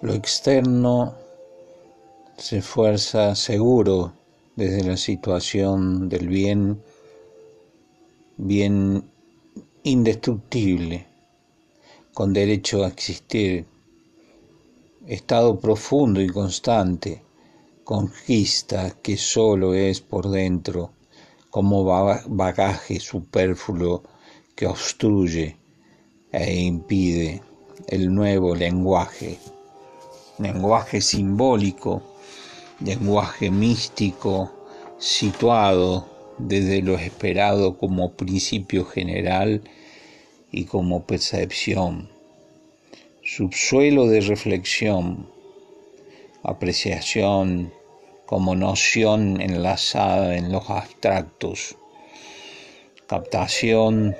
Lo externo se esfuerza seguro desde la situación del bien, bien indestructible, con derecho a existir, estado profundo y constante, conquista que solo es por dentro, como bagaje superfluo que obstruye e impide el nuevo lenguaje, lenguaje simbólico, lenguaje místico, situado desde lo esperado como principio general y como percepción, subsuelo de reflexión, apreciación como noción enlazada en los abstractos, captación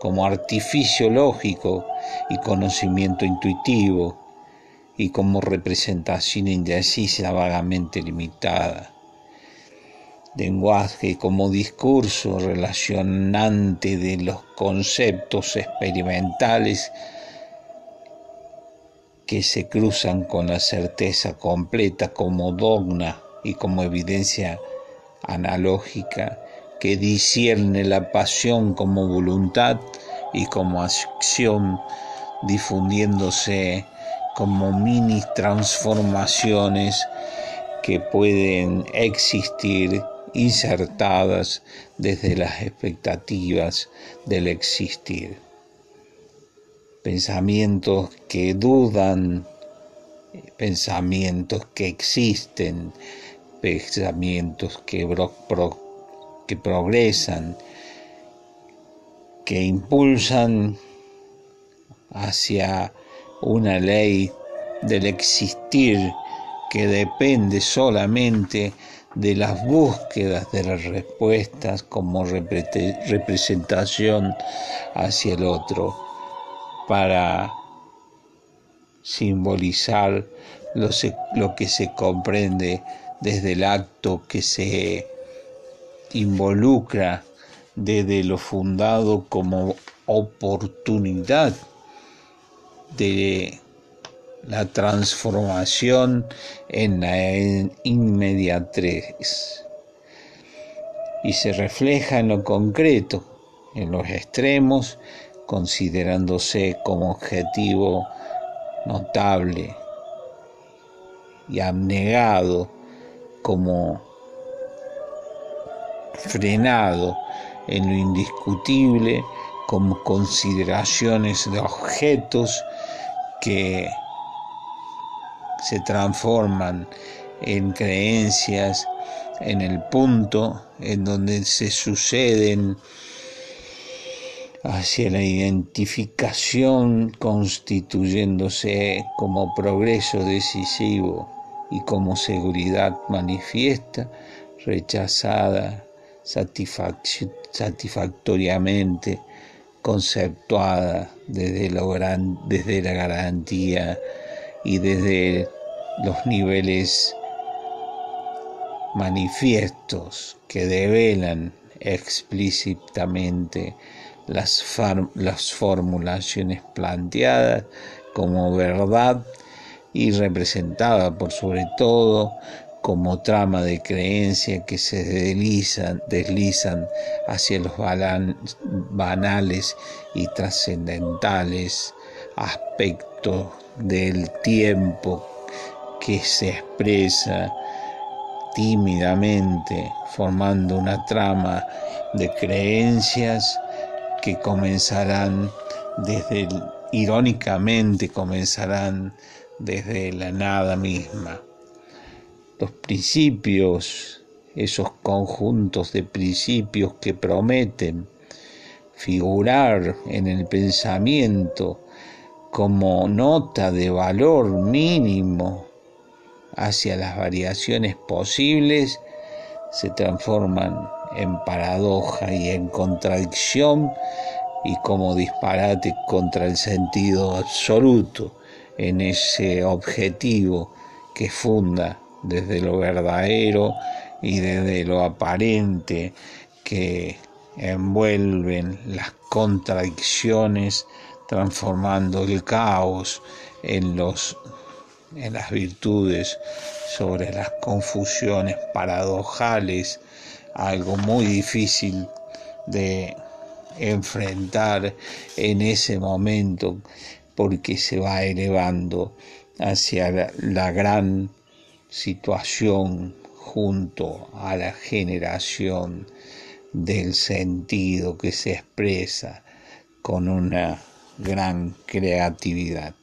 como artificio lógico y conocimiento intuitivo y como representación indecisa vagamente limitada. Lenguaje como discurso relacionante de los conceptos experimentales que se cruzan con la certeza completa como dogma y como evidencia analógica que discierne la pasión como voluntad y como acción, difundiéndose como mini transformaciones que pueden existir insertadas desde las expectativas del existir. Pensamientos que dudan, pensamientos que existen, pensamientos que que progresan, que impulsan hacia una ley del existir que depende solamente de las búsquedas de las respuestas como representación hacia el otro para simbolizar lo, que se comprende desde el acto que se involucra desde lo fundado como oportunidad de la transformación en la inmediatez. Y se refleja en lo concreto, en los extremos, considerándose como objetivo notable y abnegado como frenado en lo indiscutible como consideraciones de objetos que se transforman en creencias en el punto en donde se suceden hacia la identificación constituyéndose como progreso decisivo y como seguridad manifiesta, rechazada satisfactoriamente conceptuada desde, desde la garantía y desde los niveles manifiestos que develan explícitamente las, las formulaciones planteadas como verdad y representada por sobre todo como trama de creencia que se deslizan, deslizan hacia los banales y trascendentales aspectos del tiempo que se expresa tímidamente formando una trama de creencias que comenzarán desde irónicamente comenzarán desde la nada misma los principios, esos conjuntos de principios que prometen figurar en el pensamiento como nota de valor mínimo hacia las variaciones posibles, se transforman en paradoja y en contradicción y como disparate contra el sentido absoluto en ese objetivo que funda desde lo verdadero y desde lo aparente que envuelven las contradicciones transformando el caos en los en las virtudes, sobre las confusiones paradojales, algo muy difícil de enfrentar en ese momento porque se va elevando hacia la, gran situación junto a la generación del sentido que se expresa con una gran creatividad.